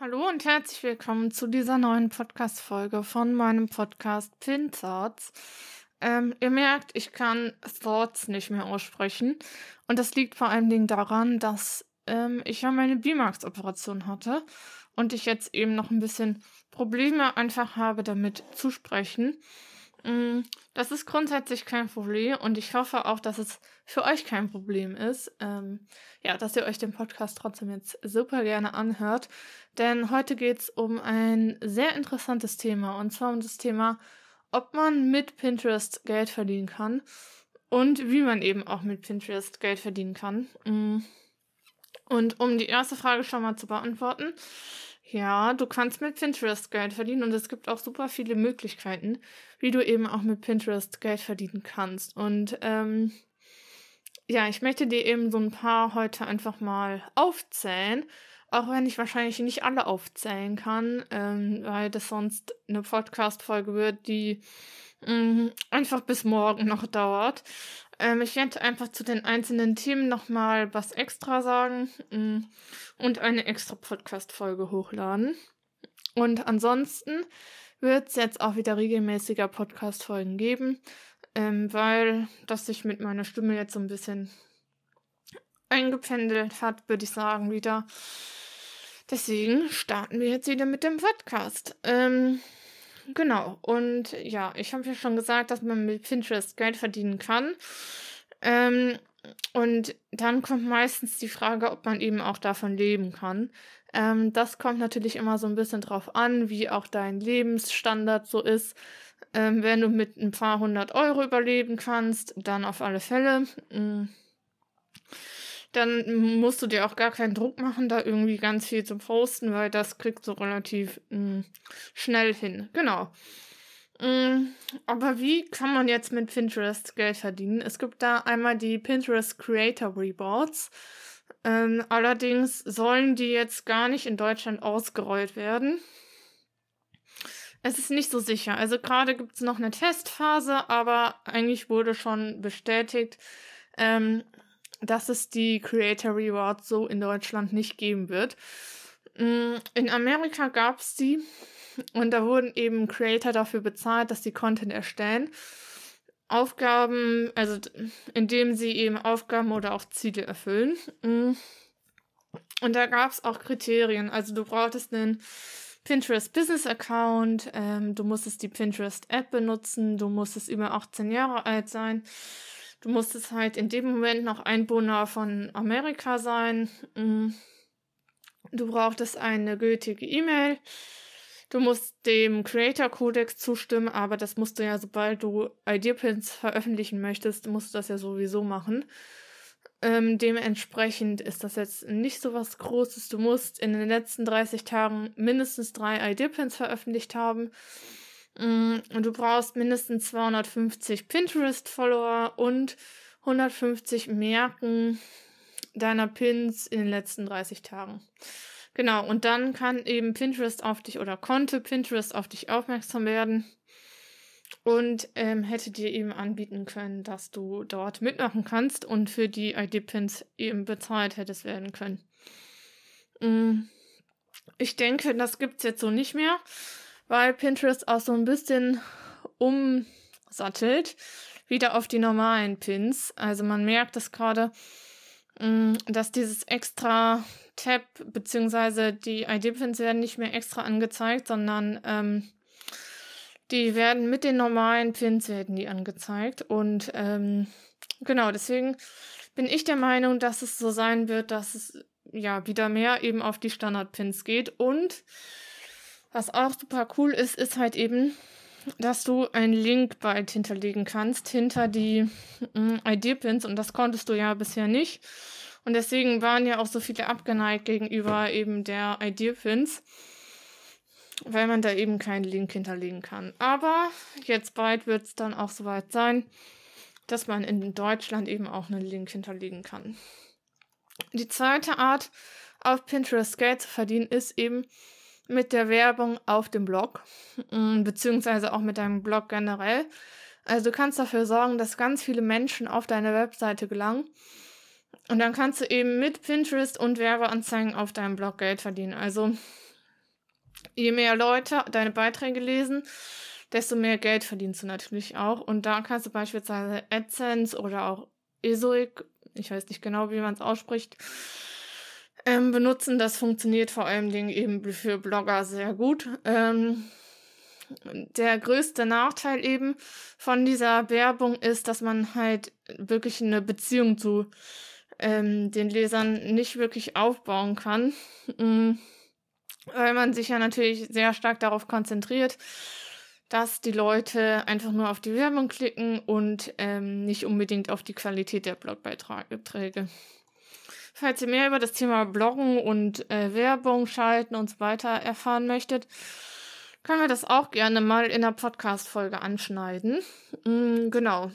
Hallo und herzlich willkommen zu dieser neuen Podcast-Folge von meinem Podcast Pin Thoughts. Ähm, ihr merkt, ich kann Thoughts nicht mehr aussprechen. Und das liegt vor allen Dingen daran, dass ähm, ich ja meine B-Max-Operation hatte und ich jetzt eben noch ein bisschen Probleme einfach habe, damit zu sprechen. Mm, das ist grundsätzlich kein Problem und ich hoffe auch, dass es für euch kein Problem ist. Ähm, ja, dass ihr euch den Podcast trotzdem jetzt super gerne anhört. Denn heute geht es um ein sehr interessantes Thema und zwar um das Thema, ob man mit Pinterest Geld verdienen kann und wie man eben auch mit Pinterest Geld verdienen kann. Mm. Und um die erste Frage schon mal zu beantworten, ja, du kannst mit Pinterest Geld verdienen und es gibt auch super viele Möglichkeiten, wie du eben auch mit Pinterest Geld verdienen kannst. Und ähm, ja, ich möchte dir eben so ein paar heute einfach mal aufzählen, auch wenn ich wahrscheinlich nicht alle aufzählen kann, ähm, weil das sonst eine Podcast-Folge wird, die mh, mm, einfach bis morgen noch dauert. Ähm, ich werde einfach zu den einzelnen Themen nochmal was extra sagen mh, mm, und eine extra Podcast-Folge hochladen. Und ansonsten wird es jetzt auch wieder regelmäßiger Podcast-Folgen geben, ähm, weil das sich mit meiner Stimme jetzt so ein bisschen eingependelt hat, würde ich sagen, wieder. Deswegen starten wir jetzt wieder mit dem Podcast. Ähm, genau. Und ja, ich habe ja schon gesagt, dass man mit Pinterest Geld verdienen kann. Ähm, und dann kommt meistens die Frage, ob man eben auch davon leben kann. Ähm, das kommt natürlich immer so ein bisschen drauf an, wie auch dein Lebensstandard so ist. Ähm, wenn du mit ein paar hundert Euro überleben kannst, dann auf alle Fälle. Mm, dann musst du dir auch gar keinen Druck machen, da irgendwie ganz viel zu posten, weil das kriegst du relativ mh, mm, schnell hin. Genau. Mm, aber wie kann man jetzt mit Pinterest Geld verdienen? Es gibt da einmal die Pinterest Creator Rewards. Ähm, allerdings sollen die jetzt gar nicht in Deutschland ausgerollt werden. Es ist nicht so sicher. Also gerade gibt es noch eine Testphase, aber eigentlich wurde schon bestätigt, ähm, dass es die Creator Rewards so in Deutschland nicht geben wird. Mm, in Amerika gab es die und da wurden eben Creator dafür bezahlt, dass sie Content erstellen. Aufgaben, also indem sie eben Aufgaben oder auch Ziele erfüllen. Mm. Und da gab es auch Kriterien. Also du brauchtest einen Pinterest Business Account, ähm, du musstest die Pinterest App benutzen, du musstest über 18 Jahre alt sein, du musstest halt in dem Moment noch Einwohner von Amerika sein, mm. du brauchtest eine gültige E-Mail, Du musst dem Creator Codex zustimmen, aber das musst du ja, sobald du Ideapins veröffentlichen möchtest, musst du das ja sowieso machen. Ähm, dementsprechend ist das jetzt nicht so was Großes. Du musst in den letzten 30 Tagen mindestens drei Ideapins veröffentlicht haben. Mm, und du brauchst mindestens 250 Pinterest-Follower und 150 Merken deiner Pins in den letzten 30 Tagen. Genau, und dann kann eben Pinterest auf dich oder konnte Pinterest auf dich aufmerksam werden und ähm, hätte dir eben anbieten können, dass du dort mitmachen kannst und für die ID-Pins eben bezahlt hättest werden können. Mm, ich denke, das gibt es jetzt so nicht mehr, weil Pinterest auch so ein bisschen umsattelt, wieder auf die normalen Pins. Also man merkt es gerade, mm, dass dieses extra Tab beziehungsweise die ID-Pins werden nicht mehr extra angezeigt, sondern ähm, die werden mit den normalen Pins werden die angezeigt und ähm, Genau, deswegen bin ich der Meinung, dass es so sein wird, dass es ja wieder mehr eben auf die Standard-Pins geht. Und was auch super cool ist, ist halt eben, dass du einen Link bald hinterlegen kannst hinter die mm, ID-Pins und das konntest du ja bisher nicht. Und deswegen waren ja auch so viele abgeneigt gegenüber eben der ID-Pins, weil man da eben keinen Link hinterlegen kann. Aber jetzt bald wird es dann auch soweit sein, dass man in Deutschland eben auch einen Link hinterlegen kann. Die zweite Art, auf Pinterest Geld zu verdienen, ist eben mit der Werbung auf dem Blog, mm, beziehungsweise auch mit deinem Blog generell. Also du kannst dafür sorgen, dass ganz viele Menschen auf deine Webseite gelangen. Und dann kannst du eben mit Pinterest und Werbeanzeigen auf deinem Blog Geld verdienen. Also je mehr Leute deine Beiträge lesen, desto mehr Geld verdienst du natürlich auch. Und da kannst du beispielsweise AdSense oder auch Esoic, ich weiß nicht genau, wie man es ausspricht, ähm, benutzen. Das funktioniert vor allem eben für Blogger sehr gut. Ähm, der größte Nachteil eben von dieser Werbung ist, dass man halt wirklich eine Beziehung zu ähm, den Lesern nicht wirklich aufbauen kann, mhm. Weil man sich ja natürlich sehr stark darauf konzentriert, dass die Leute einfach nur auf die Werbung klicken und ähm, nicht unbedingt auf die Qualität der Blogbeiträge. Falls ihr mehr über das Thema Bloggen und äh, Werbung schalten und so weiter erfahren möchtet, können wir das auch gerne mal in der Podcast-Folge anschneiden. Mm, genau.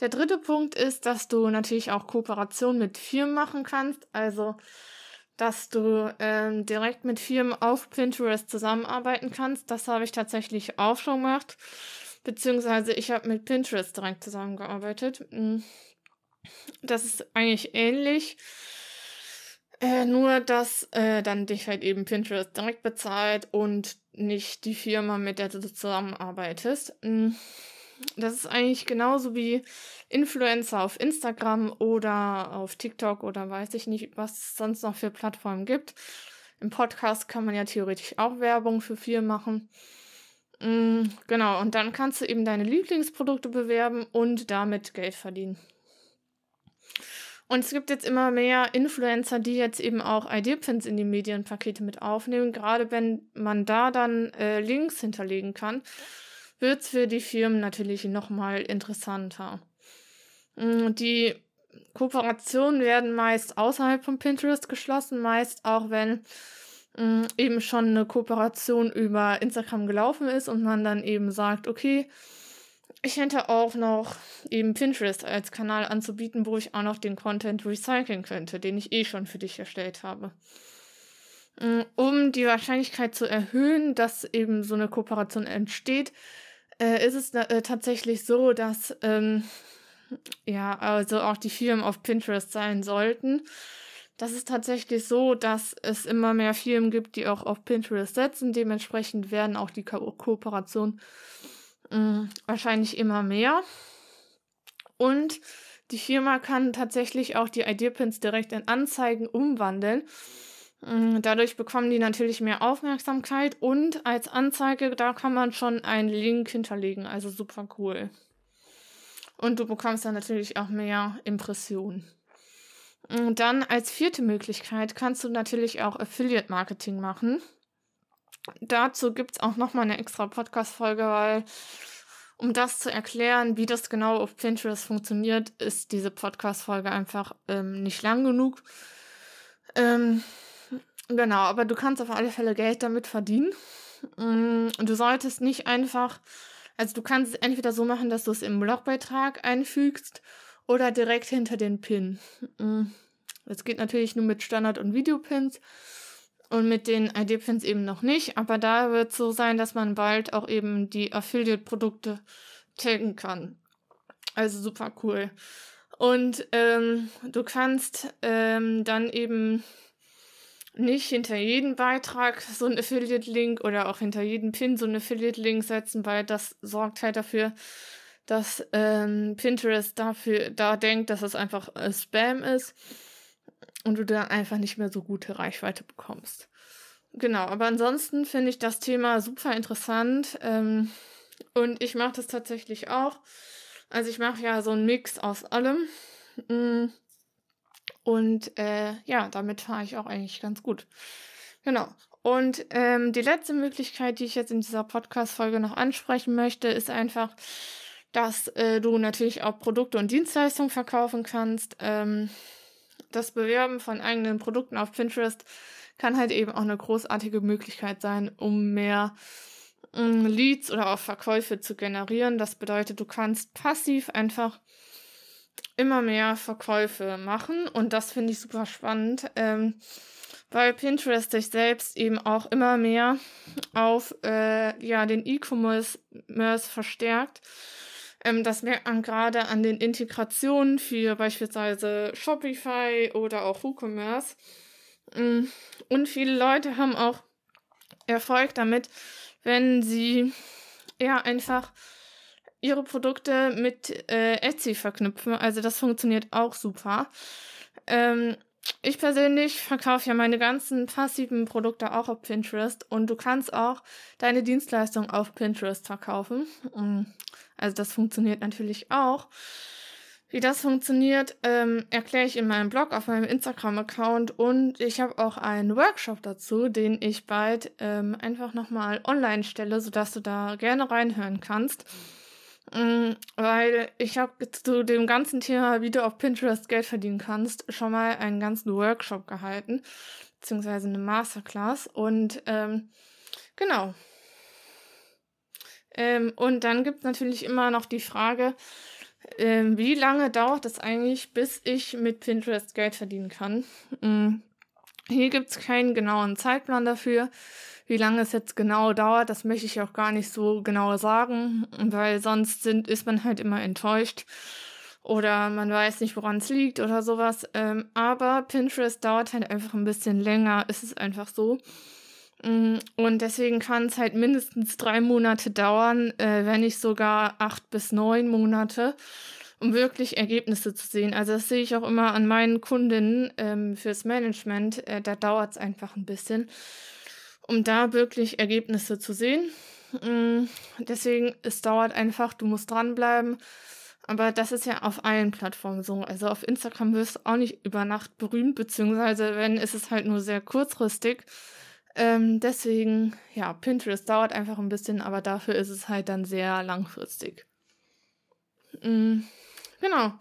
Der dritte Punkt ist, dass du natürlich auch Kooperation mit Firmen machen kannst. Also, dass du ähm, direkt mit Firmen auf Pinterest zusammenarbeiten kannst. Das habe ich tatsächlich auch schon gemacht. Beziehungsweise ich habe mit Pinterest direkt zusammengearbeitet. Mm. Das ist eigentlich ähnlich. Äh, nur, dass äh, dann dich halt eben Pinterest direkt bezahlt und nicht die Firma, mit der du zusammenarbeitest. Das ist eigentlich genauso wie Influencer auf Instagram oder auf TikTok oder weiß ich nicht, was es sonst noch für Plattformen gibt. Im Podcast kann man ja theoretisch auch Werbung für Firmen machen. Mm, genau, und dann kannst du eben deine Lieblingsprodukte bewerben und damit Geld verdienen. Und es gibt jetzt immer mehr Influencer, die jetzt eben auch ID-Pins in die Medienpakete mit aufnehmen. Gerade wenn man da dann äh, Links hinterlegen kann, wird es für die Firmen natürlich nochmal interessanter. Mm, die Kooperationen werden meist außerhalb von Pinterest geschlossen, meist auch wenn mm, eben schon eine Kooperation über Instagram gelaufen ist und man dann eben sagt, okay, ich hätte auch noch eben Pinterest als Kanal anzubieten, wo ich auch noch den Content recyceln könnte, den ich eh schon für dich erstellt habe. Mm, um die Wahrscheinlichkeit zu erhöhen, dass eben so eine Kooperation entsteht, äh, ist es äh, tatsächlich so, dass ähm, ja, also auch die Firmen auf Pinterest sein sollten. Das ist tatsächlich so, dass es immer mehr Firmen gibt, die auch auf Pinterest setzen. Dementsprechend werden auch die Ko Kooperationen Mm, wahrscheinlich immer mehr. Und die Firma kann tatsächlich auch die ID-Pins direkt in Anzeigen umwandeln. Mm, dadurch bekommen die natürlich mehr Aufmerksamkeit und als Anzeige, da kann man schon einen Link hinterlegen, also super cool. Und du bekommst dann natürlich auch mehr Impressionen. Und mm, dann als vierte Möglichkeit kannst du natürlich auch Affiliate Marketing machen dazu gibt es auch nochmal eine extra Podcast-Folge, weil um das zu erklären, wie das genau auf Pinterest funktioniert, ist diese Podcast-Folge einfach ähm, nicht lang genug. Ähm, genau, aber du kannst auf alle Fälle Geld damit verdienen. Mm, und du solltest nicht einfach, also du kannst es entweder so machen, dass du es im Blogbeitrag einfügst oder direkt hinter den Pin. Mm, das geht natürlich nur mit Standard- und Videopins. Und mit den ID-Pins eben noch nicht. Aber da wird es so sein, dass man bald auch eben die Affiliate-Produkte taggen kann. Also super cool. Und ähm, du kannst ähm, dann eben nicht hinter jeden Beitrag so einen Affiliate-Link oder auch hinter jeden Pin so einen Affiliate-Link setzen, weil das sorgt halt dafür, dass ähm, Pinterest dafür da denkt, dass es einfach äh, Spam ist und du dann einfach nicht mehr so gute Reichweite bekommst. Genau, aber ansonsten finde ich das Thema super interessant ähm, und ich mache das tatsächlich auch. Also ich mache ja so einen Mix aus allem. Mm. Und äh, ja, damit fahre ich auch eigentlich ganz gut. Genau. Und ähm, die letzte Möglichkeit, die ich jetzt in dieser Podcast-Folge noch ansprechen möchte, ist einfach, dass äh, du natürlich auch Produkte und Dienstleistungen verkaufen kannst. Ähm, das Bewerben von eigenen Produkten auf Pinterest kann halt eben auch eine großartige Möglichkeit sein, um mehr ähm, Leads oder auch Verkäufe zu generieren. Das bedeutet, du kannst passiv einfach immer mehr Verkäufe machen und das finde ich super spannend, ähm, weil Pinterest sich selbst eben auch immer mehr auf äh, ja, den E-Commerce verstärkt. Ähm, das merkt man gerade an den Integrationen für beispielsweise Shopify oder auch WooCommerce. Mm, und viele Leute haben auch Erfolg damit, wenn sie ja einfach ihre Produkte mit äh, Etsy verknüpfen. Also das funktioniert auch super. Ähm, ich persönlich verkaufe ja meine ganzen passiven Produkte auch auf Pinterest und du kannst auch deine Dienstleistung auf Pinterest verkaufen. Mm, also das funktioniert natürlich auch. Wie das funktioniert, ähm, erkläre ich in meinem Blog auf meinem Instagram-Account und ich habe auch einen Workshop dazu, den ich bald ähm, einfach nochmal online stelle, sodass du da gerne reinhören kannst. Ähm, weil ich habe zu dem ganzen Thema, wie du auf Pinterest Geld verdienen kannst, schon mal einen ganzen Workshop gehalten, beziehungsweise eine Masterclass und ähm, genau. Ähm, und dann gibt es natürlich immer noch die Frage, ähm, wie lange dauert es eigentlich, bis ich mit Pinterest Geld verdienen kann? Mhm. Hier gibt es keinen genauen Zeitplan dafür. Wie lange es jetzt genau dauert, das möchte ich auch gar nicht so genau sagen, weil sonst sind, ist man halt immer enttäuscht oder man weiß nicht, woran es liegt oder sowas. Ähm, aber Pinterest dauert halt einfach ein bisschen länger, ist es einfach so. Mm, und deswegen kann es halt mindestens drei Monate dauern, äh, wenn nicht sogar acht bis neun Monate, um wirklich Ergebnisse zu sehen. Also das sehe ich auch immer an meinen Kundinnen ähm, fürs Management. Äh, da dauert es einfach ein bisschen, um da wirklich Ergebnisse zu sehen. Ähm, deswegen, es dauert einfach, du musst dranbleiben. Aber das ist ja auf allen Plattformen so. Also auf Instagram wirst du auch nicht über Nacht berühmt, beziehungsweise wenn, ist es halt nur sehr kurzfristig. Ähm, deswegen, ja, Pinterest dauert einfach ein bisschen, aber dafür ist es halt dann sehr langfristig. Mhm, genau.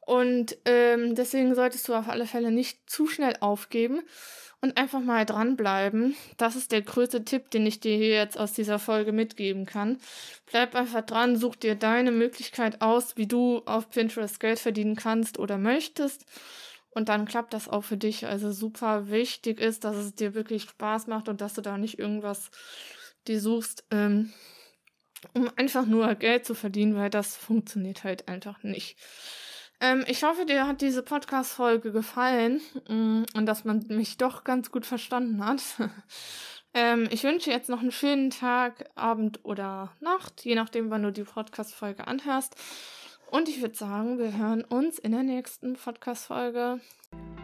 Und ähm, deswegen solltest du auf alle Fälle nicht zu schnell aufgeben und einfach mal dranbleiben. Das ist der größte Tipp, den ich dir hier jetzt aus dieser Folge mitgeben kann. Bleib einfach dran, such dir deine Möglichkeit aus, wie du auf Pinterest Geld verdienen kannst oder möchtest. Und dann klappt das auch für dich. Also super wichtig ist, dass es dir wirklich Spaß macht und dass du da nicht irgendwas dir suchst, ähm, um einfach nur Geld zu verdienen, weil das funktioniert halt einfach nicht. Ähm, ich hoffe, dir hat diese Podcast-Folge gefallen mm, und dass man mich doch ganz gut verstanden hat. ähm, ich wünsche jetzt noch einen schönen Tag, Abend oder Nacht, je nachdem, wann du die Podcast-Folge anhörst. Und ich würde sagen, wir hören uns in der nächsten Podcast-Folge.